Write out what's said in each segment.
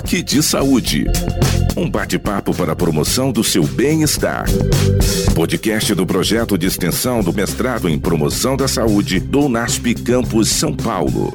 Toque de Saúde. Um bate-papo para a promoção do seu bem-estar. Podcast do projeto de extensão do mestrado em promoção da saúde do UNASP Campus São Paulo.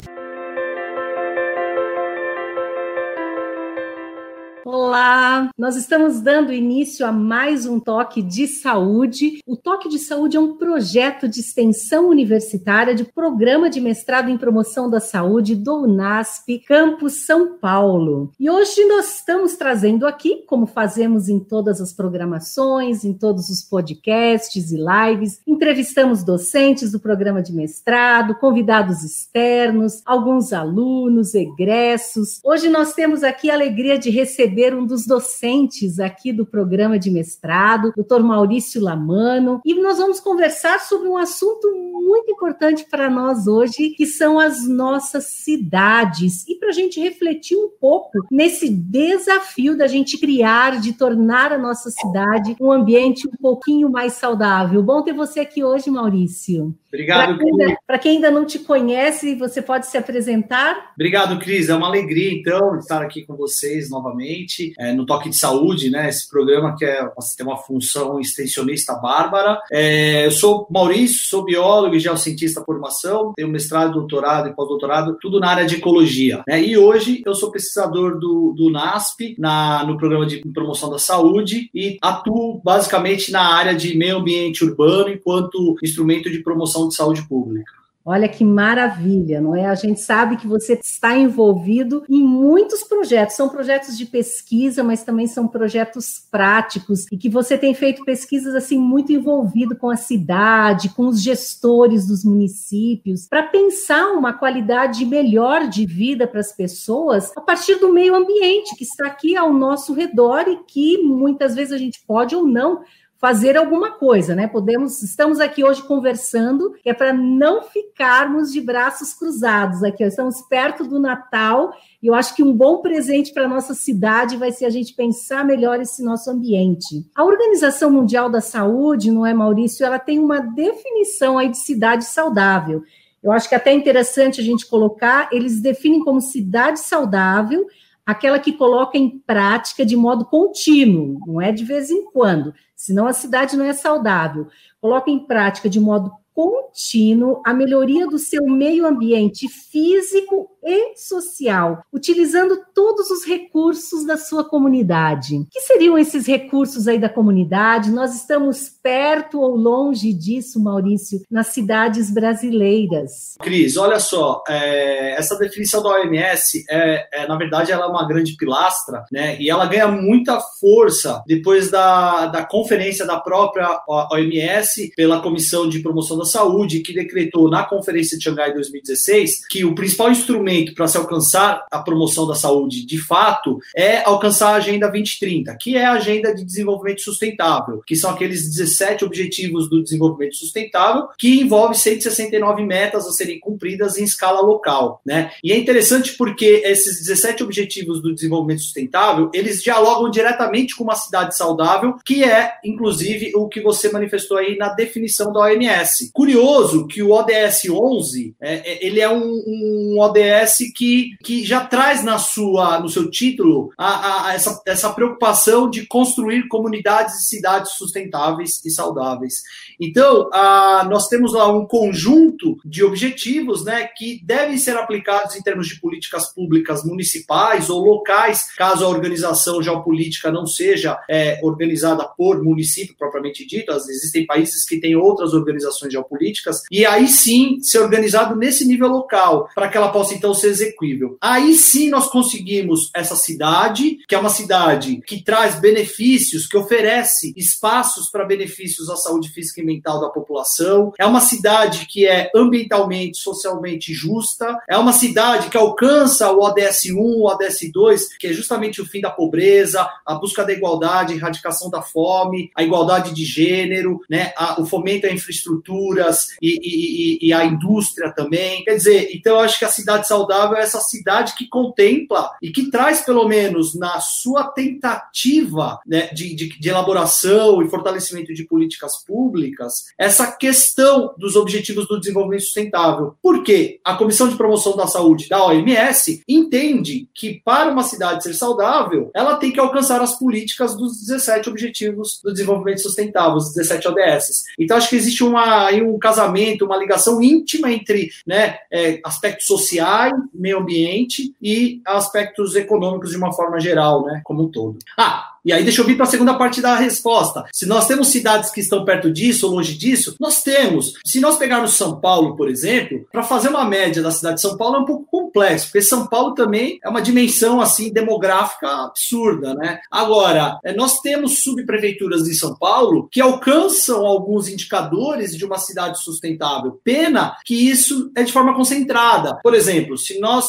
Olá! Nós estamos dando início a mais um Toque de Saúde. O Toque de Saúde é um projeto de extensão universitária de programa de mestrado em promoção da saúde do UNASP, Campus São Paulo. E hoje nós estamos trazendo aqui, como fazemos em todas as programações, em todos os podcasts e lives, entrevistamos docentes do programa de mestrado, convidados externos, alguns alunos, egressos. Hoje nós temos aqui a alegria de receber um dos docentes aqui do programa de mestrado, Dr. Maurício Lamano, e nós vamos conversar sobre um assunto muito importante para nós hoje, que são as nossas cidades, e para a gente refletir um pouco nesse desafio da gente criar, de tornar a nossa cidade um ambiente um pouquinho mais saudável. Bom ter você aqui hoje, Maurício. Obrigado, Para quem, ainda não te conhece, você pode se apresentar? Obrigado, Cris. É uma alegria, então, estar aqui com vocês novamente é, no Toque de Saúde, né? Esse programa que é, tem uma função extensionista bárbara. É, eu sou Maurício, sou biólogo e geocientista por formação, tenho mestrado, doutorado e pós-doutorado, tudo na área de ecologia. Né? E hoje eu sou pesquisador do, do NASP, na, no programa de promoção da saúde, e atuo basicamente na área de meio ambiente urbano enquanto instrumento de promoção de saúde pública. Olha que maravilha, não é? A gente sabe que você está envolvido em muitos projetos, são projetos de pesquisa, mas também são projetos práticos e que você tem feito pesquisas assim muito envolvido com a cidade, com os gestores dos municípios, para pensar uma qualidade melhor de vida para as pessoas a partir do meio ambiente que está aqui ao nosso redor e que muitas vezes a gente pode ou não fazer alguma coisa, né? Podemos, estamos aqui hoje conversando, é para não ficarmos de braços cruzados aqui. Estamos perto do Natal e eu acho que um bom presente para nossa cidade vai ser a gente pensar melhor esse nosso ambiente. A Organização Mundial da Saúde, não é, Maurício? Ela tem uma definição aí de cidade saudável. Eu acho que é até interessante a gente colocar, eles definem como cidade saudável aquela que coloca em prática de modo contínuo, não é de vez em quando, senão a cidade não é saudável. Coloca em prática de modo contínuo a melhoria do seu meio ambiente físico e social, utilizando todos os recursos da sua comunidade. Que seriam esses recursos aí da comunidade? Nós estamos perto ou longe disso, Maurício, nas cidades brasileiras. Cris, olha só, é, essa definição da OMS, é, é, na verdade, ela é uma grande pilastra, né? E ela ganha muita força depois da, da conferência da própria OMS pela Comissão de Promoção da Saúde, que decretou na Conferência de Xangai 2016 que o principal instrumento para se alcançar a promoção da saúde de fato é alcançar a Agenda 2030, que é a Agenda de Desenvolvimento Sustentável, que são aqueles 17 Objetivos do Desenvolvimento Sustentável, que envolve 169 metas a serem cumpridas em escala local. Né? E é interessante porque esses 17 Objetivos do Desenvolvimento Sustentável, eles dialogam diretamente com uma cidade saudável, que é, inclusive, o que você manifestou aí na definição da OMS. Curioso que o ODS 11, é, é, ele é um, um ODS parece que, que já traz na sua, no seu título a, a, essa, essa preocupação de construir comunidades e cidades sustentáveis e saudáveis. Então, a, nós temos lá um conjunto de objetivos né, que devem ser aplicados em termos de políticas públicas municipais ou locais, caso a organização geopolítica não seja é, organizada por município propriamente dito. Existem países que têm outras organizações geopolíticas, e aí sim ser organizado nesse nível local, para que ela possa então ser execuível. Aí sim nós conseguimos essa cidade, que é uma cidade que traz benefícios, que oferece espaços para benefícios à saúde física e mental da população. É uma cidade que é ambientalmente, socialmente justa. É uma cidade que alcança o ODS 1, o ODS 2, que é justamente o fim da pobreza, a busca da igualdade, a erradicação da fome, a igualdade de gênero, né, a, o fomento a infraestruturas e, e, e, e a indústria também. Quer dizer, então eu acho que a cidade saudável é essa cidade que contempla e que traz, pelo menos na sua tentativa né, de, de, de elaboração e fortalecimento de políticas públicas, essa questão dos objetivos do desenvolvimento sustentável. Porque a Comissão de Promoção da Saúde da OMS entende que para uma cidade ser saudável, ela tem que alcançar as políticas dos 17 Objetivos do Desenvolvimento Sustentável, os 17 ODS. Então, acho que existe uma, um casamento, uma ligação íntima entre né, é, aspectos sociais, meio ambiente e aspectos econômicos de uma forma geral, né, como um todo. Ah, e aí deixa eu vir para a segunda parte da resposta. Se nós temos cidades que estão perto disso ou longe disso, nós temos. Se nós pegarmos São Paulo, por exemplo, para fazer uma média da cidade de São Paulo é um pouco complexo, porque São Paulo também é uma dimensão assim demográfica absurda, né? Agora, é, nós temos subprefeituras de São Paulo que alcançam alguns indicadores de uma cidade sustentável. Pena que isso é de forma concentrada. Por exemplo, se nós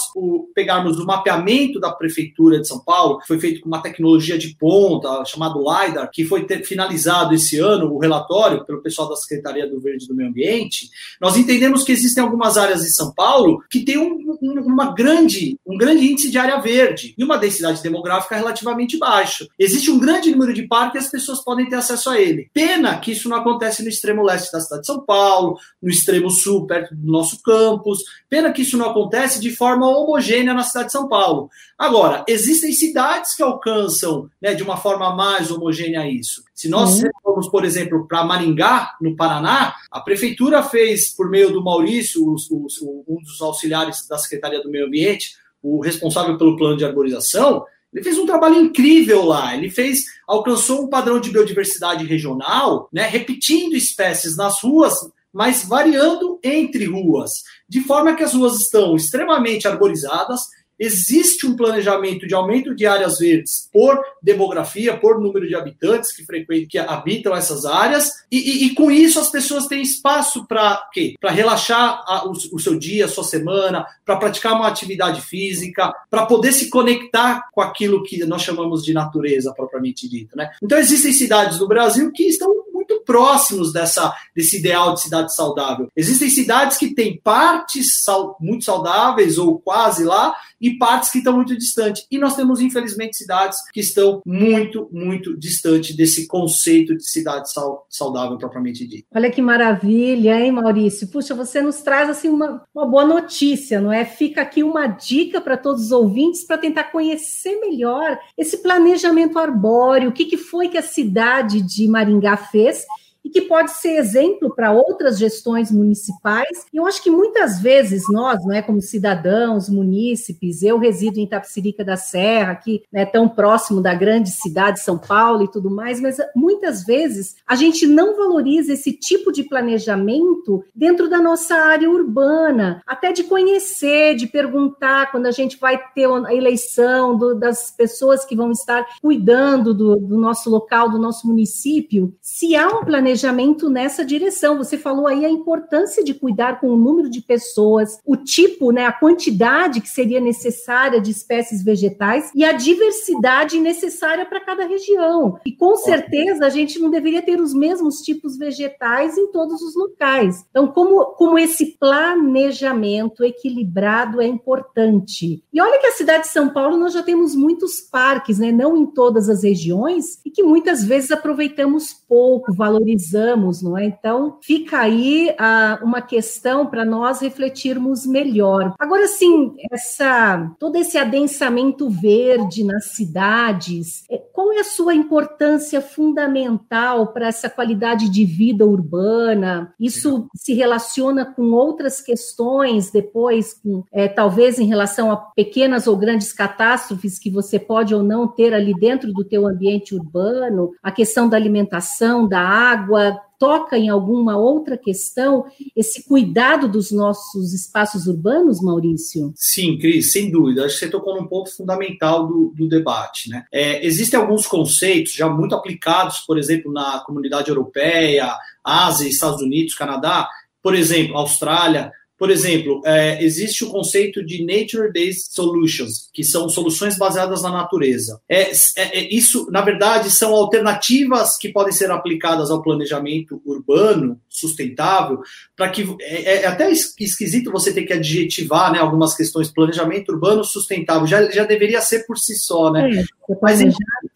pegarmos o mapeamento da prefeitura de São Paulo, que foi feito com uma tecnologia de ponta, ponta, chamado LIDAR, que foi finalizado esse ano, o relatório pelo pessoal da Secretaria do Verde do Meio Ambiente, nós entendemos que existem algumas áreas de São Paulo que têm um, um, uma grande, um grande índice de área verde e uma densidade demográfica relativamente baixa. Existe um grande número de parques e as pessoas podem ter acesso a ele. Pena que isso não acontece no extremo leste da cidade de São Paulo, no extremo sul, perto do nosso campus. Pena que isso não acontece de forma homogênea na cidade de São Paulo. Agora, existem cidades que alcançam né, de uma forma mais homogênea isso. Se nós uhum. formos, por exemplo, para Maringá, no Paraná, a prefeitura fez, por meio do Maurício, os, os, um dos auxiliares da Secretaria do Meio Ambiente, o responsável pelo plano de arborização, ele fez um trabalho incrível lá. Ele fez, alcançou um padrão de biodiversidade regional, né, repetindo espécies nas ruas, mas variando entre ruas, de forma que as ruas estão extremamente arborizadas, Existe um planejamento de aumento de áreas verdes por demografia, por número de habitantes que frequentam, que habitam essas áreas, e, e, e com isso as pessoas têm espaço para quê? Para relaxar a, o, o, seu dia, a sua semana, para praticar uma atividade física, para poder se conectar com aquilo que nós chamamos de natureza propriamente dita, né? Então existem cidades no Brasil que estão muito próximos dessa, desse ideal de cidade saudável. Existem cidades que têm partes sal, muito saudáveis ou quase lá e partes que estão muito distantes. E nós temos, infelizmente, cidades que estão muito, muito distante desse conceito de cidade saudável propriamente dito. Olha que maravilha, hein, Maurício? Puxa, você nos traz assim uma, uma boa notícia, não é? Fica aqui uma dica para todos os ouvintes para tentar conhecer melhor esse planejamento arbóreo, o que, que foi que a cidade de Maringá fez e que pode ser exemplo para outras gestões municipais. E eu acho que muitas vezes nós, não é como cidadãos, munícipes, eu resido em Itapsirica da Serra, aqui né, tão próximo da grande cidade de São Paulo e tudo mais, mas muitas vezes a gente não valoriza esse tipo de planejamento dentro da nossa área urbana, até de conhecer, de perguntar quando a gente vai ter a eleição do, das pessoas que vão estar cuidando do, do nosso local, do nosso município, se há um planejamento planejamento nessa direção. Você falou aí a importância de cuidar com o número de pessoas, o tipo, né, a quantidade que seria necessária de espécies vegetais e a diversidade necessária para cada região. E com certeza a gente não deveria ter os mesmos tipos vegetais em todos os locais. Então, como, como esse planejamento equilibrado é importante. E olha que a cidade de São Paulo nós já temos muitos parques, né, não em todas as regiões, e que muitas vezes aproveitamos pouco, valorizamos precisamos, não é? Então, fica aí ah, uma questão para nós refletirmos melhor. Agora, sim, essa, todo esse adensamento verde nas cidades, é, qual é a sua importância fundamental para essa qualidade de vida urbana? Isso se relaciona com outras questões depois, com, é, talvez em relação a pequenas ou grandes catástrofes que você pode ou não ter ali dentro do teu ambiente urbano, a questão da alimentação, da água, água, toca em alguma outra questão esse cuidado dos nossos espaços urbanos, Maurício? Sim, Cris, sem dúvida. Acho que você tocou num ponto fundamental do, do debate. Né? É, existem alguns conceitos já muito aplicados, por exemplo, na comunidade europeia, Ásia, Estados Unidos, Canadá, por exemplo, Austrália, Por exemplo, é, existe o conceito de nature-based solutions, que são soluções baseadas na natureza. É, é, é, isso, na verdade, são alternativas que podem ser aplicadas ao planejamento urbano sustentável, para que é, é, até esquisito você ter que adjetivar né, algumas questões. Planejamento urbano sustentável já, já deveria ser por si só, né? Mas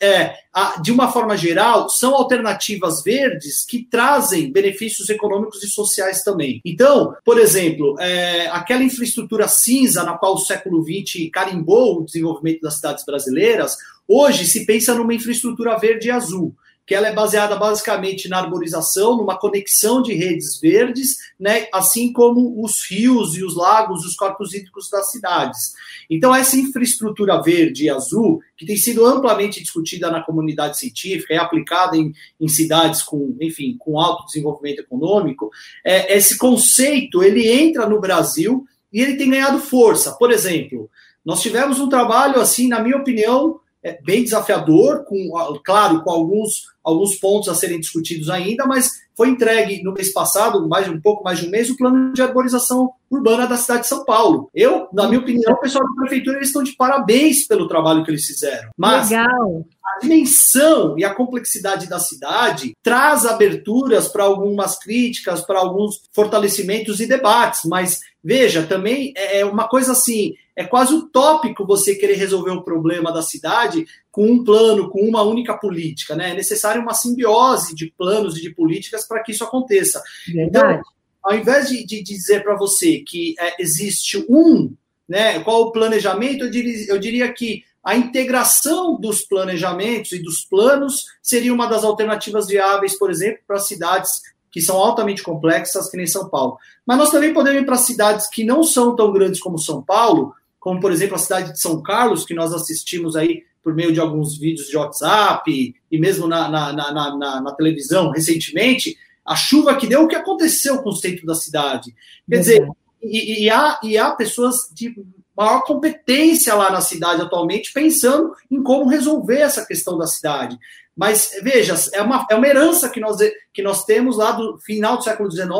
é, de uma forma geral, são alternativas verdes que trazem benefícios econômicos e sociais também. Então, por exemplo, é, aquela infraestrutura cinza na qual o século XX carimbou o desenvolvimento das cidades brasileiras, hoje se pensa numa infraestrutura verde e azul que ela é baseada basicamente na arborização, numa conexão de redes verdes, né, assim como os rios e os lagos, os corpos hídricos das cidades. Então, essa infraestrutura verde e azul, que tem sido amplamente discutida na comunidade científica e aplicada em, em cidades com, enfim, com alto desenvolvimento econômico, é, esse conceito ele entra no Brasil e ele tem ganhado força. Por exemplo, nós tivemos um trabalho assim, na minha opinião, é, bem desafiador, com, claro, com alguns, alguns pontos a serem discutidos ainda, mas foi entregue no mês passado, mais um pouco mais de um mês, o plano de arborização urbana da cidade de São Paulo. Eu, na minha opinião, o pessoal da prefeitura eles estão de parabéns pelo trabalho que eles fizeram. Mas Legal. a dimensão e a complexidade da cidade traz aberturas para algumas críticas, para alguns fortalecimentos e debates, mas veja, também é, é uma coisa assim, é quase utópico você querer resolver um problema da cidade com um plano, com uma única política, né? É necessário uma simbiose de planos e de políticas para que isso aconteça. Verdade. Então, ao invés de, de dizer para você que é, existe um, né, qual o planejamento, eu diria, eu diria que a integração dos planejamentos e dos planos seria uma das alternativas viáveis, por exemplo, para cidades que são altamente complexas, que nem São Paulo. Mas nós também podemos ir para cidades que não são tão grandes como São Paulo, como por exemplo a cidade de São Carlos, que nós assistimos aí por meio de alguns vídeos de WhatsApp e mesmo na, na, na, na, na televisão recentemente, a chuva que deu, o que aconteceu com o centro da cidade. Quer dizer, e, e, há, e há pessoas de maior competência lá na cidade atualmente pensando em como resolver essa questão da cidade. Mas veja, é uma, é uma herança que nós, que nós temos lá do final do século XIX,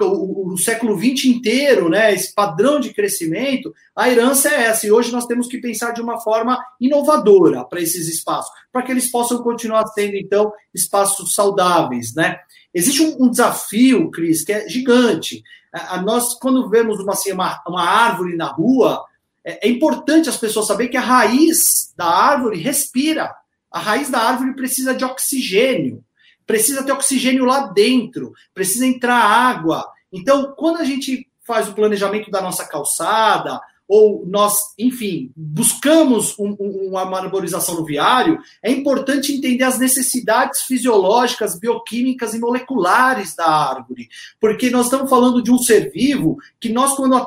o, o, século XX inteiro, né? Esse padrão de crescimento, a herança é essa. E hoje nós temos que pensar de uma forma inovadora para esses espaços, para que eles possam continuar sendo, então, espaços saudáveis, né? Existe um, um desafio, Cris, que é gigante. A, a, nós, quando vemos uma, assim, uma, uma árvore na rua, é, é importante as pessoas saberem que a raiz da árvore respira a raiz da árvore precisa de oxigênio, precisa ter oxigênio lá dentro, precisa entrar água. Então, quando a gente faz o planejamento da nossa calçada, ou nós, enfim, buscamos um, um, uma arborização no viário, é importante entender as necessidades fisiológicas, bioquímicas e moleculares da árvore. Porque nós estamos falando de um ser vivo que nós, quando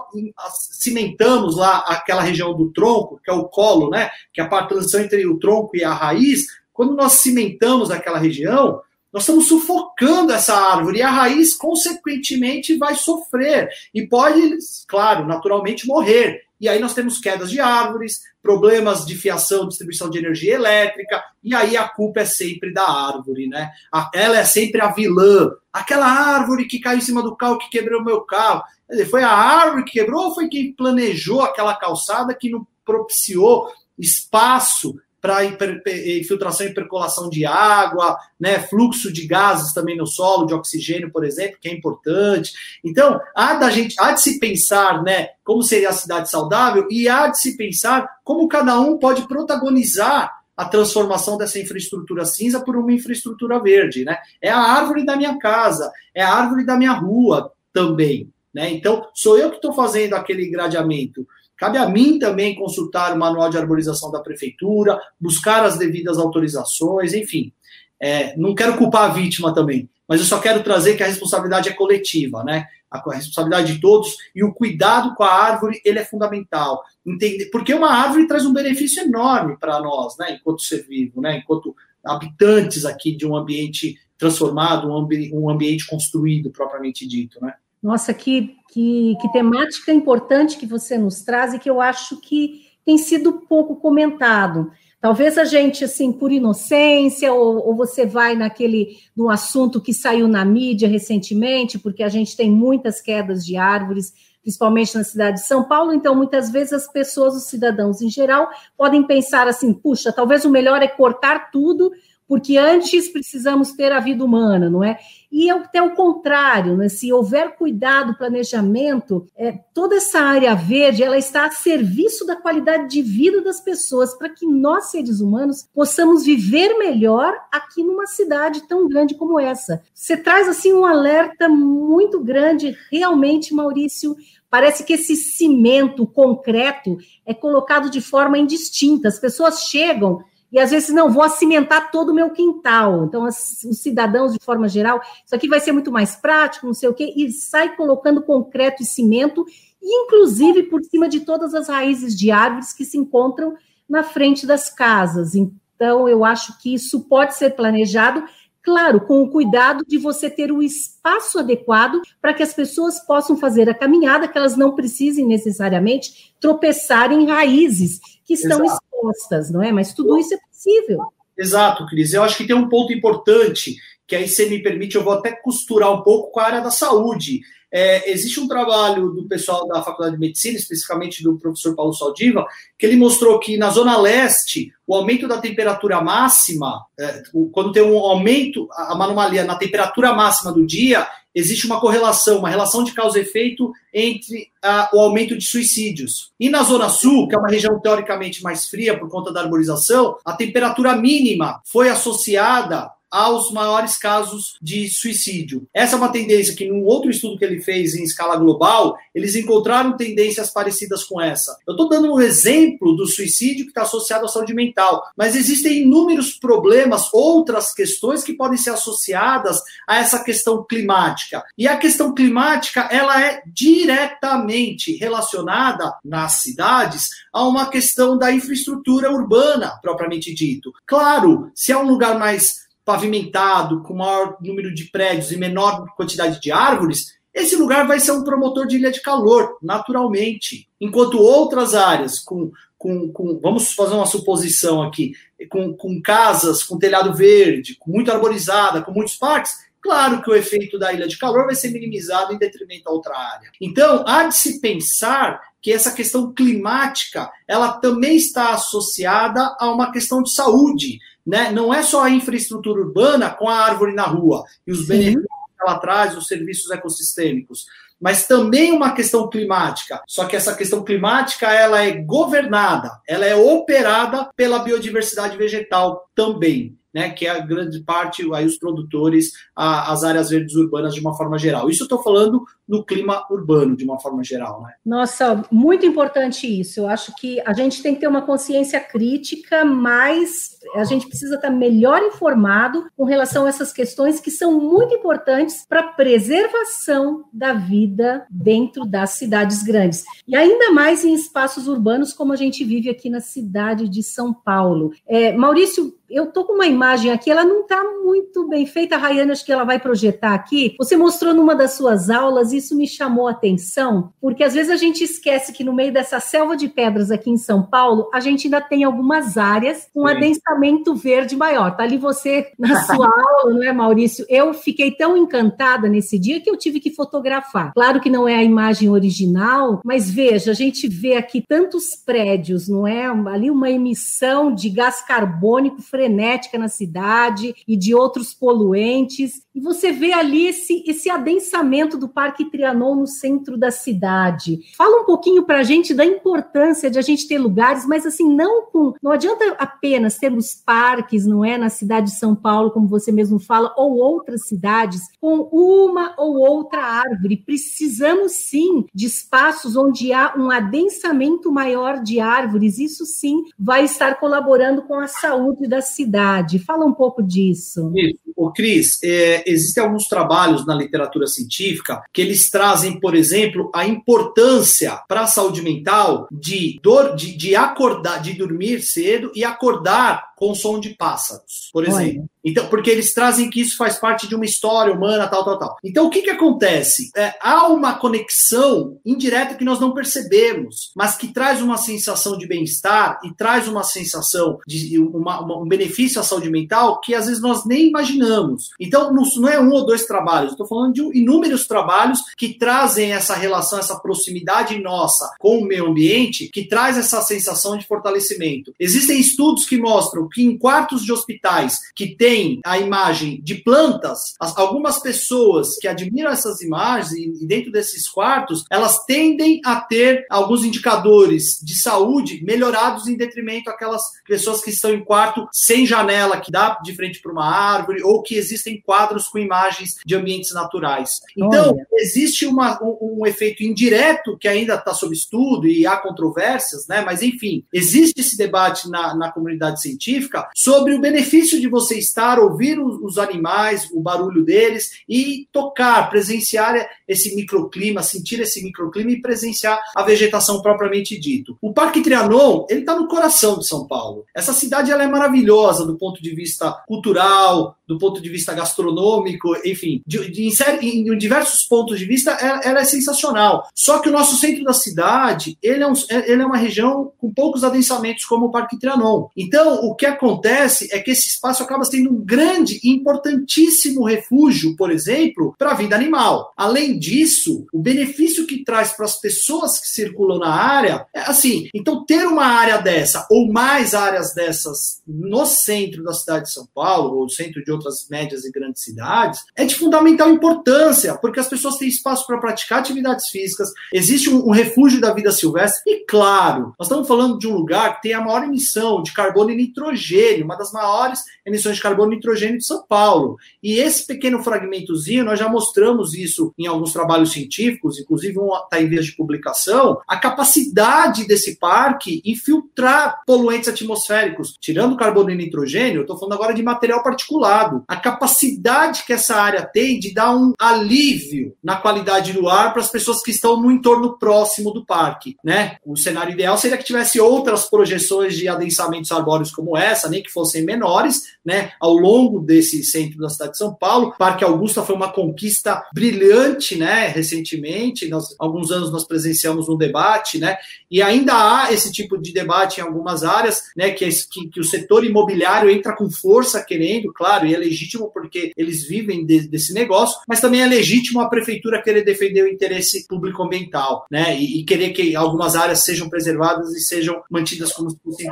cimentamos lá aquela região do tronco, que é o colo, né? Que é a transição entre o tronco e a raiz, quando nós cimentamos aquela região, nós estamos sufocando essa árvore e a raiz, consequentemente, vai sofrer e pode, claro, naturalmente morrer. E aí nós temos quedas de árvores, problemas de fiação, distribuição de energia elétrica, e aí a culpa é sempre da árvore, né? Ela é sempre a vilã. Aquela árvore que caiu em cima do carro que quebrou meu carro. Quer dizer, foi a árvore que quebrou ou foi quem planejou aquela calçada que não propiciou espaço para infiltração e percolação de água, né, fluxo de gases também no solo, de oxigênio, por exemplo, que é importante. Então, há, da gente, há de se pensar né, como seria a cidade saudável e há de se pensar como cada um pode protagonizar a transformação dessa infraestrutura cinza por uma infraestrutura verde. Né? É a árvore da minha casa, é a árvore da minha rua também. Né? Então, sou eu que estou fazendo aquele gradeamento. Cabe a mim também consultar o manual de arborização da prefeitura, buscar as devidas autorizações, enfim. É, não quero culpar a vítima também, mas eu só quero trazer que a responsabilidade é coletiva, né? A, responsabilidade de todos e o cuidado com a árvore ele é fundamental. Entender, porque uma árvore traz um benefício enorme para nós, né? Enquanto ser vivo, né? Enquanto habitantes aqui de um ambiente transformado, um, ambi um ambiente construído propriamente dito, né? Nossa, que, que, que, temática importante que você nos traz e que eu acho que tem sido pouco comentado. Talvez a gente, assim, por inocência, ou, ou você vai naquele, no assunto que saiu na mídia recentemente, porque a gente tem muitas quedas de árvores principalmente na cidade de São Paulo. Então, muitas vezes as pessoas, os cidadãos em geral, podem pensar assim: puxa, talvez o melhor é cortar tudo porque antes precisamos ter a vida humana, não é? E é até o contrário, né? se houver cuidado, planejamento, é, toda essa área verde ela está a serviço da qualidade de vida das pessoas, para que nós, seres humanos, possamos viver melhor aqui numa cidade tão grande como essa. Você traz assim um alerta muito grande, realmente, Maurício. Parece que esse cimento concreto é colocado de forma indistinta. As pessoas chegam e às vezes não vou cimentar todo o meu quintal. Então, as, os cidadãos, de forma geral, isso aqui vai ser muito mais prático, não sei o quê, e sai colocando concreto e cimento, inclusive por cima de todas as raízes de árvores que se encontram na frente das casas. Então, eu acho que isso pode ser planejado Claro, com o cuidado de você ter o espaço adequado para que as pessoas possam fazer a caminhada, que elas não precisem necessariamente tropeçar em raízes que estão Exato. Expostas, não é? Mas tudo isso é possível. Exato, Cris. Eu acho que tem um ponto importante, que aí você me permite, eu vou até costurar um pouco com a área da saúde. É, existe um trabalho do pessoal da Faculdade de Medicina, especificamente do professor Paulo Saldiva, que ele mostrou que na Zona Leste, o aumento da temperatura máxima, é, quando tem um aumento, uma anomalia na temperatura máxima do dia, existe uma correlação, uma relação de causa e efeito entre o aumento de suicídios. E na Zona Sul, que é uma região teoricamente mais fria por conta da arborização, a temperatura mínima foi associada aos maiores casos de suicídio. Essa é uma tendência que, num outro estudo que ele fez em escala global, eles encontraram tendências parecidas com essa. Eu estou dando um exemplo do suicídio que está associado à saúde mental, mas existem inúmeros problemas, outras questões que podem ser associadas a essa questão climática. E a questão climática, ela é diretamente relacionada nas cidades a uma questão da infraestrutura urbana, propriamente dito. Claro, se é um lugar mais pavimentado, com maior número de prédios e menor quantidade de árvores, esse lugar vai ser um promotor de ilha de calor, naturalmente. Enquanto outras áreas, com, com, com vamos fazer uma suposição aqui, com, com casas com telhado verde, com muito arborizada, com muitos parques, claro que o efeito da ilha de calor vai ser minimizado em detrimento a outra área. Então, há de se pensar que essa questão climática, ela também está associada a uma questão de saúde, né? Não é só a infraestrutura urbana com a árvore na rua e os Sim. benefícios que ela traz, os serviços ecossistêmicos, mas também uma questão climática. Só que essa questão climática ela é governada, ela é operada pela biodiversidade vegetal também né, que é a grande parte, aí os produtores, a, as áreas verdes urbanas de uma forma geral. Isso eu estou falando no clima urbano, de uma forma geral. Né? Nossa, muito importante isso. Eu acho que a gente tem que ter uma consciência crítica, mas a gente precisa estar melhor informado com relação a essas questões que são muito importantes para a preservação da vida dentro das cidades grandes. E ainda mais em espaços urbanos, como a gente vive aqui na cidade de São Paulo. É, Maurício, eu tô com uma imagem aqui, ela não está muito bem feita, a Rayane, acho que ela vai projetar aqui. Você mostrou numa das suas aulas, isso me chamou a atenção, porque às vezes a gente esquece que no meio dessa selva de pedras aqui em São Paulo, a gente ainda tem algumas áreas com Sim. adensamento verde maior. Tá ali você na sua aula, não é, Maurício? Eu fiquei tão encantada nesse dia que eu tive que fotografar. Claro que não é a imagem original, mas veja, a gente vê aqui tantos prédios, não é? Ali uma emissão de gás carbônico frenética na cidade e de outros poluentes. E você vê ali esse, esse adensamento do Parque Trianon no centro da cidade. Fala um pouquinho para a gente da importância de a gente ter lugares, mas assim, não com. Não adianta apenas termos parques, não é? Na cidade de São Paulo, como você mesmo fala, ou outras cidades, com uma ou outra árvore. Precisamos sim de espaços onde há um adensamento maior de árvores. Isso sim vai estar colaborando com a saúde da cidade. Fala um pouco disso. Isso. O Cris, é, existem alguns trabalhos na literatura científica que eles trazem, por exemplo, a importância para a saúde mental de dor, de, de acordar, de dormir cedo e acordar com som de pássaros, por exemplo. Então, porque eles trazem que isso faz parte de uma história humana, tal, tal, tal. Então, o que, que acontece? É, há uma conexão indireta que nós não percebemos, mas que traz uma sensação de bem-estar e traz uma sensação de uma, uma, um benefício à saúde mental que às vezes nós nem imaginamos. Então, não, não é um ou dois trabalhos, estou falando de inúmeros trabalhos que trazem essa relação, essa proximidade nossa com o meio ambiente, que traz essa sensação de fortalecimento. Existem estudos que mostram que em quartos de hospitais que tem a imagem de plantas, algumas pessoas que admiram essas imagens e dentro desses quartos, elas tendem a ter alguns indicadores de saúde melhorados em detrimento aquelas pessoas que estão em quarto sem janela, que dá de frente para uma árvore, ou que existem quadros com imagens de ambientes naturais. Então, Olha. existe uma, um, um, efeito indireto que ainda está sob estudo e há controvérsias, né? Mas, enfim, existe esse debate na, na comunidade científica sobre o benefício de você estar estar, ouvir os, animais, o barulho deles e tocar, presenciar esse microclima, sentir esse microclima e presenciar a vegetação propriamente dito. O Parque Trianon, ele está no coração de São Paulo. Essa cidade ela é maravilhosa do ponto de vista cultural, do ponto de vista gastronômico, enfim, de, de, em, em, diversos pontos de vista, ela, ela, é sensacional. Só que o nosso centro da cidade, ele é, um, ele é uma região com poucos adensamentos, como o Parque Trianon. Então, o que acontece é que esse espaço acaba sendo um grande e importantíssimo refúgio, por exemplo, para a vida animal. Além disso, o benefício que traz para as pessoas que circulam na área é assim. Então, ter uma área dessa ou mais áreas dessas no centro da cidade de São Paulo ou centro de outras médias e grandes cidades é de fundamental importância, porque as pessoas têm espaço para praticar atividades físicas, existe um, um refúgio da vida silvestre e, claro, nós estamos falando de um lugar que tem a maior emissão de carbono e nitrogênio, uma das maiores emissões de carbono e nitrogênio de São Paulo. E esse pequeno fragmentozinho, nós já mostramos isso em alguns trabalhos científicos, inclusive um está em vias de publicação, a capacidade desse parque em filtrar poluentes atmosféricos, tirando carbono e nitrogênio, eu estou falando agora de material particulado. A capacidade que essa área tem de dar um alívio na qualidade do ar para as pessoas que estão no entorno próximo do parque, né? O cenário ideal seria que tivesse outras projeções de adensamentos arbóreos como essa, nem que fossem menores, né? Ao longo desse centro da cidade de São Paulo. Parque Augusta foi uma conquista brilhante, né? Recentemente, nós, alguns anos nós presenciamos um debate, né? E ainda há esse tipo de debate em algumas áreas, né? Que, é que, que o setor imobiliário entra com força querendo, claro, e é legítimo porque eles vivem de, desse negócio, mas também é legítimo a prefeitura querer defender o interesse público ambiental, né? E, e querer que algumas áreas sejam preservadas e sejam mantidas como se fossem.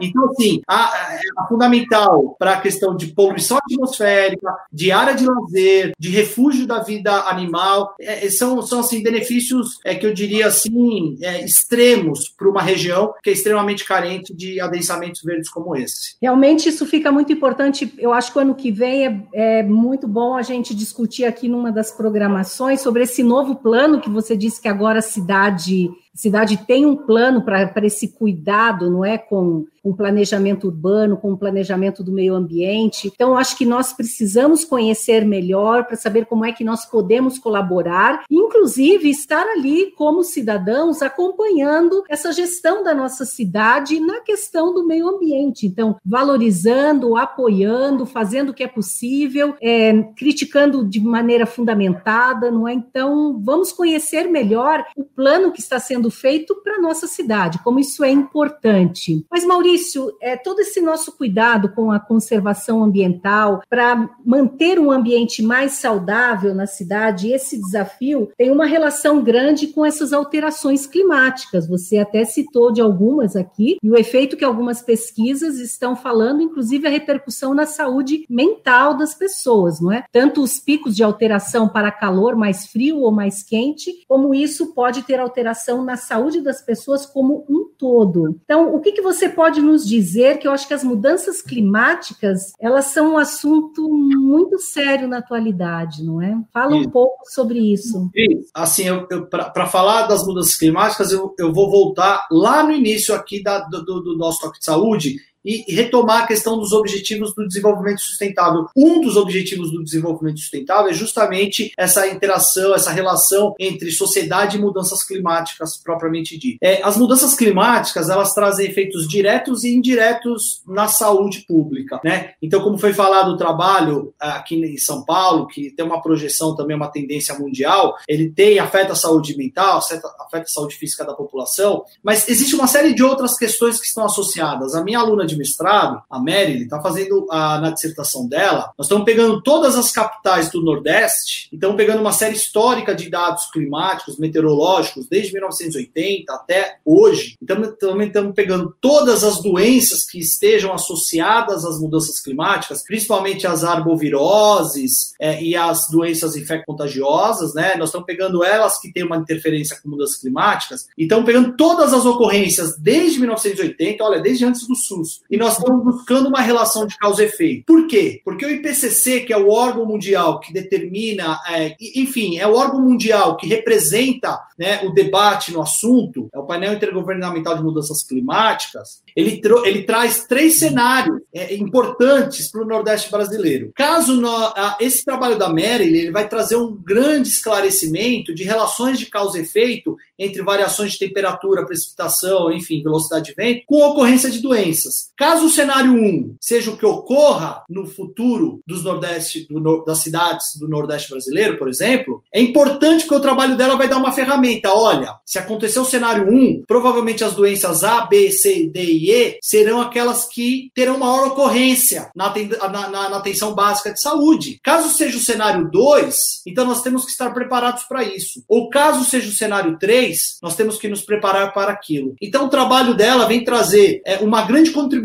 Então, assim, a, a, fundamental para a questão de poluição atmosférica, de área de lazer, de refúgio da vida animal, é, é são, são assim, benefícios é, que eu diria assim, é, extremos para uma região que é extremamente carente de adensamentos verdes como esse. Realmente isso fica muito importante. Eu acho que o ano que vem é, é muito bom a gente discutir aqui numa das programações sobre esse novo plano que você disse que agora a cidade a cidade tem um plano para esse cuidado, não é, com com planejamento urbano, com planejamento do meio ambiente. Então, acho que nós precisamos conhecer melhor para saber como é que nós podemos colaborar, inclusive estar ali como cidadãos acompanhando essa gestão da nossa cidade na questão do meio ambiente. Então, valorizando, apoiando, fazendo o que é possível, é, criticando de maneira fundamentada, não é? Então, vamos conhecer melhor o plano que está sendo feito para nossa cidade, como isso é importante. Mas, Maurício, Maurício, é, todo esse nosso cuidado com a conservação ambiental para manter um ambiente mais saudável na cidade, esse desafio tem uma relação grande com essas alterações climáticas. Você até citou de algumas aqui, e o efeito que algumas pesquisas estão falando, inclusive a repercussão na saúde mental das pessoas, não é? Tanto os picos de alteração para calor mais frio ou mais quente, como isso pode ter alteração na saúde das pessoas como um todo. Então, o que, que você pode nos dizer que eu acho que as mudanças climáticas elas são um assunto muito sério na atualidade, não é? Fala um pouco sobre isso. assim, para falar das mudanças climáticas, eu, eu vou voltar lá no início aqui da, do, do nosso toque de saúde e retomar a questão dos objetivos do desenvolvimento sustentável. Um dos objetivos do desenvolvimento sustentável é justamente essa interação, essa relação entre sociedade e mudanças climáticas propriamente dita. É, as mudanças climáticas elas trazem efeitos diretos e indiretos na saúde pública, né? Então, como foi falado o trabalho aqui em São Paulo, que tem uma projeção também, uma tendência mundial, ele tem afeta a saúde mental, afeta, afeta a saúde física da população, mas existe uma série de outras questões que estão associadas. A minha aluna de mestrado, a Mary, está fazendo a, na dissertação dela, nós estamos pegando todas as capitais do Nordeste e estamos pegando uma série histórica de dados climáticos, meteorológicos, desde 1980 até hoje. Então, também estamos pegando todas as doenças que estejam associadas às mudanças climáticas, principalmente as arboviroses é, e as doenças infecto-contagiosas, né? Nós estamos pegando elas que têm uma interferência com mudanças climáticas e estamos pegando todas as ocorrências desde 1980, olha, desde antes do SUS. E nós estamos buscando uma relação de causa e efeito. Por quê? Porque o IPCC, que é o órgão mundial que determina, é, enfim, é o órgão mundial que representa né, o debate no assunto, é o painel intergovernamental de mudanças climáticas, ele, ele traz três cenários é, importantes para o Nordeste brasileiro. Caso no, a, esse trabalho da Merrill, ele vai trazer um grande esclarecimento de relações de causa e efeito entre variações de temperatura, precipitação, enfim, velocidade de vento, com ocorrência de doenças. Caso o cenário 1 seja o que ocorra no futuro dos Nordeste, do, das cidades do Nordeste brasileiro, por exemplo, é importante que o trabalho dela vai dar uma ferramenta. Olha, se acontecer o cenário 1, provavelmente as doenças A, B, C, D e E serão aquelas que terão maior ocorrência na, na, na, na atenção básica de saúde. Caso seja o cenário 2, então nós temos que estar preparados para isso. Ou caso seja o cenário 3, nós temos que nos preparar para aquilo. Então o trabalho dela vem trazer é, uma grande contribuição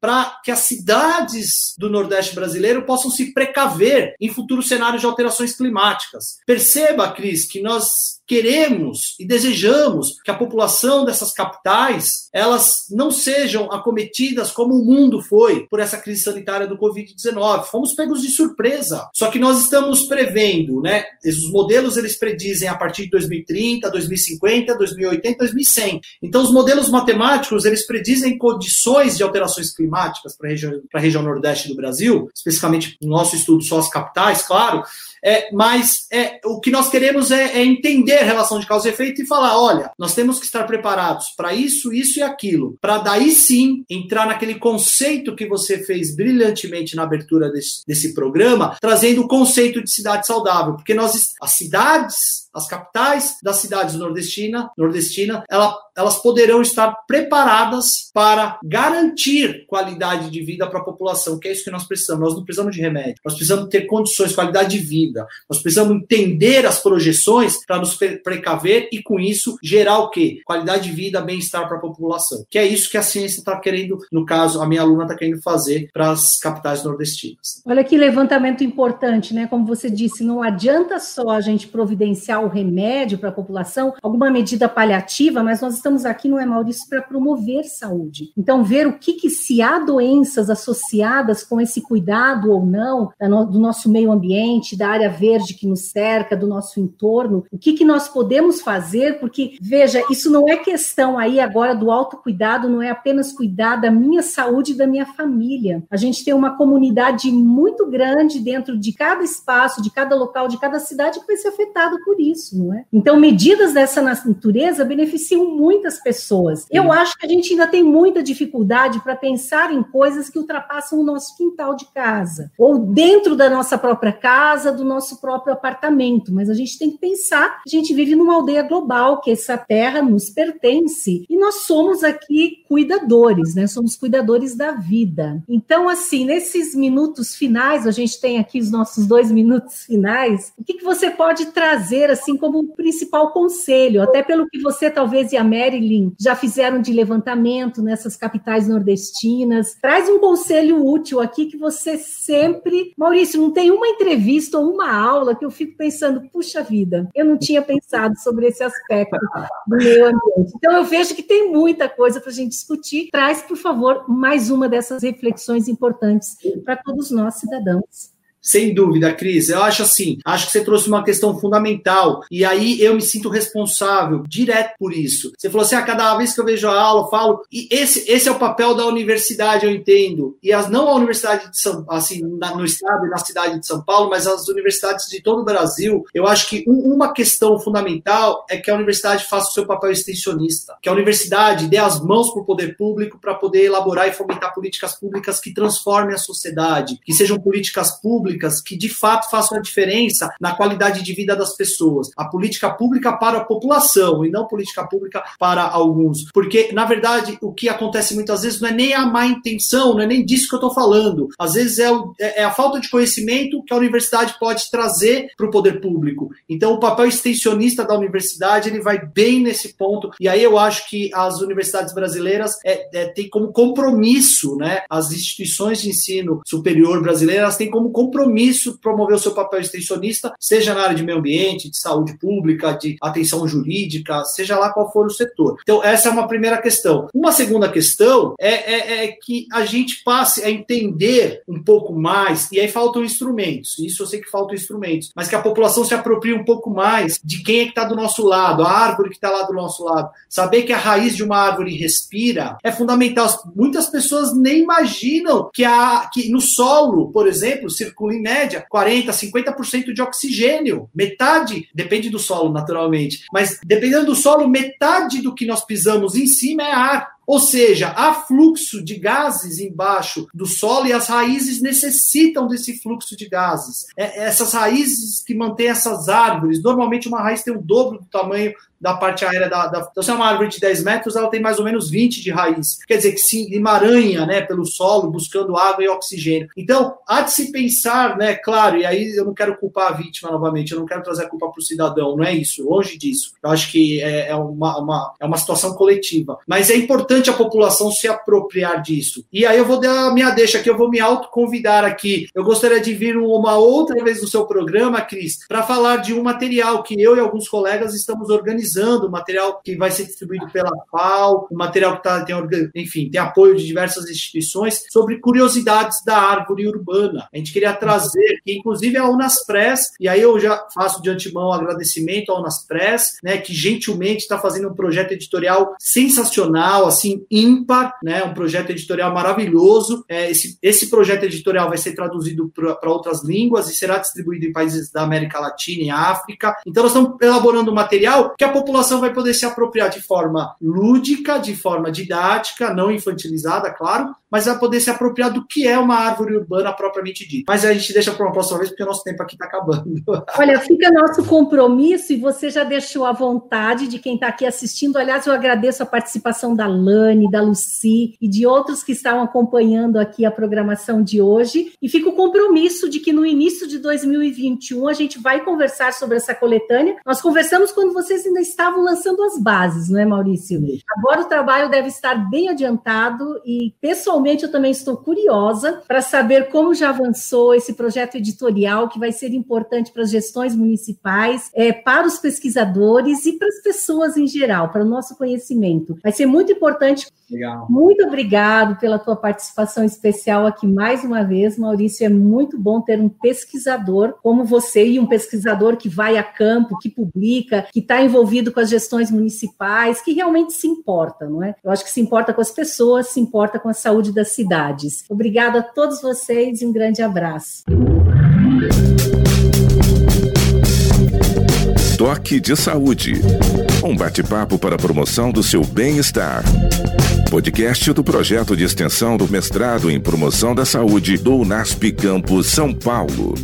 para que as cidades do Nordeste brasileiro possam se precaver em futuros cenários de alterações climáticas. Perceba, Cris, que nós queremos e desejamos que a população dessas capitais elas não sejam acometidas como o mundo foi por essa crise sanitária do Covid-19. Fomos pegos de surpresa. Só que nós estamos prevendo, né? Os modelos eles predizem a partir de 2030, 2050, 2080, 2100. Então os modelos matemáticos eles predizem condições de alterações climáticas para a região, região nordeste do Brasil, especificamente no nosso estudo só as capitais, claro é, mas é, o que nós queremos é, é, entender a relação de causa e efeito e falar: olha, nós temos que estar preparados para isso, isso e aquilo, para daí sim entrar naquele conceito que você fez brilhantemente na abertura desse, desse programa, trazendo o conceito de cidade saudável, porque nós, as cidades as capitais das cidades nordestina, nordestina ela, elas poderão estar preparadas para garantir qualidade de vida para a população, que é isso que nós precisamos. Nós não precisamos de remédio, nós precisamos ter condições, qualidade de vida. Nós precisamos entender as projeções para nos precaver e, com isso, gerar o quê? Qualidade de vida, bem-estar para a população. Que é isso que a ciência está querendo, no caso, a minha aluna está querendo fazer para as capitais nordestinas. Olha que levantamento importante, né? Como você disse, não adianta só a gente providenciar o remédio para a população, alguma medida paliativa, mas nós estamos aqui, não é, Maurício, para promover saúde. Então, ver o que, que se há doenças associadas com esse cuidado ou não do nosso meio ambiente, da área verde que nos cerca, do nosso entorno, o que, que nós podemos fazer, porque, veja, isso não é questão aí agora do autocuidado, não é apenas cuidar da minha saúde e da minha família. A gente tem uma comunidade muito grande dentro de cada espaço, de cada local, de cada cidade que vai ser afetado por isso não é? Então, medidas dessa natureza beneficiam muitas pessoas. Eu acho que a gente ainda tem muita dificuldade para pensar em coisas que ultrapassam o nosso quintal de casa, ou dentro da nossa própria casa, do nosso próprio apartamento. Mas a gente tem que pensar, a gente vive numa aldeia global, que essa terra nos pertence, e nós somos aqui cuidadores, né? Somos cuidadores da vida. Então, assim, nesses minutos finais, a gente tem aqui os nossos dois minutos finais, o que, que você pode trazer, assim, como principal conselho, até pelo que você talvez e a Marilyn já fizeram de levantamento nessas capitais nordestinas. Traz um conselho útil aqui que você sempre, Maurício, não tem uma entrevista ou uma aula que eu fico pensando, puxa vida, eu não tinha pensado sobre esse aspecto do meio ambiente. Então eu vejo que tem muita coisa para a gente discutir. Traz, por favor, mais uma dessas reflexões importantes para todos nós cidadãos. Sem dúvida, Cris. Eu acho assim, acho que você trouxe uma questão fundamental. E aí eu me sinto responsável direto por isso. Você falou assim: a ah, cada vez que eu vejo a aula, eu falo. E esse, esse é o papel da universidade, eu entendo. E as não a Universidade de São assim, na, no estado e na cidade de São Paulo, mas as universidades de todo o Brasil, eu acho que um, uma questão fundamental é que a universidade faça o seu papel extensionista. Que a universidade dê as mãos para o poder público para poder elaborar e fomentar políticas públicas que transformem a sociedade, que sejam políticas públicas públicas que de fato façam a diferença na qualidade de vida das pessoas. A política pública para a população e não política pública para alguns. Porque, na verdade, o que acontece muitas vezes não é nem a má intenção, não é nem disso que eu estou falando. Às vezes é, o, é, é, a falta de conhecimento que a universidade pode trazer para o poder público. Então, o papel extensionista da universidade ele vai bem nesse ponto. E aí eu acho que as universidades brasileiras é, é, têm como compromisso, né? As instituições de ensino superior brasileiras têm como compromisso compromisso promover o seu papel extensionista, seja na área de meio ambiente, de saúde pública, de atenção jurídica, seja lá qual for o setor. Então, essa é uma primeira questão. Uma segunda questão é, é, é que a gente passe a entender um pouco mais, e aí faltam instrumentos, isso eu sei que faltam instrumentos, mas que a população se aproprie um pouco mais de quem é que está do nosso lado, a árvore que está lá do nosso lado. Saber que a raiz de uma árvore respira é fundamental. Muitas pessoas nem imaginam que, a, que no solo, por exemplo, circula em média 40%, 50% de oxigênio. Metade, depende do solo, naturalmente, mas dependendo do solo, metade do que nós pisamos em cima é ar. Ou seja, há fluxo de gases embaixo do solo e as raízes necessitam desse fluxo de gases. É, essas raízes que mantêm essas árvores, normalmente uma raiz tem o dobro do tamanho da parte aérea da, da, Então, se é uma árvore de 10 metros, ela tem mais ou menos 20 de raiz. Quer dizer, que se emaranha né, pelo solo, buscando água e oxigênio. Então, há de se pensar, né, claro, e aí eu não quero culpar a vítima novamente, eu não quero trazer a culpa para o cidadão, não é isso, longe disso. Eu acho que é, é, uma, uma, é uma situação coletiva. Mas é importante a população se apropriar disso. E aí eu vou dar a minha deixa aqui, eu vou me autoconvidar aqui. Eu gostaria de vir uma outra vez no seu programa, Cris, para falar de um material que eu e alguns colegas estamos organizando o material que vai ser distribuído pela FAO, o material que tá, tem, enfim, tem apoio de diversas instituições, sobre curiosidades da árvore urbana. A gente queria trazer, que inclusive a Unaspress, e aí eu já faço de antemão agradecimento à Unaspress, né, que gentilmente está fazendo um projeto editorial sensacional, assim, ímpar, né, um projeto editorial maravilhoso. É, esse, esse projeto editorial vai ser traduzido para outras línguas e será distribuído em países da América Latina e África. Então, nós estamos elaborando um material que a população vai poder se apropriar de forma lúdica, de forma didática, não infantilizada, claro, mas vai poder se apropriar do que é uma árvore urbana propriamente dita. Mas a gente deixa para uma próxima vez, porque o nosso tempo aqui está acabando. Olha, fica nosso compromisso e você já deixou à vontade de quem está aqui assistindo. Aliás, eu agradeço a participação da Lani, da Luci e de outros que estavam acompanhando aqui a programação de hoje. E fica o compromisso de que no início de 2021 a gente vai conversar sobre essa coletânea. Nós conversamos quando vocês ainda estavam lançando as bases, não é, Maurício? Agora o trabalho deve estar bem adiantado e, pessoalmente, eu também estou curiosa para saber como já avançou esse projeto editorial que vai ser importante para as gestões municipais, é, para os pesquisadores e para as pessoas em geral, para o nosso conhecimento. Vai ser muito importante. Legal. Muito obrigado pela tua participação especial aqui mais uma vez, Maurício. É muito bom ter um pesquisador como você e um pesquisador que vai a campo, que publica, que está envolvido com as gestões municipais, que realmente se importa, não é? Eu acho que se importa com as pessoas, se importa com a saúde das cidades. Obrigada a todos vocês e um grande abraço. Toque de Saúde. Um bate-papo para a promoção do seu bem-estar. Podcast do projeto de extensão do mestrado em promoção da saúde do UNASP Campus São Paulo.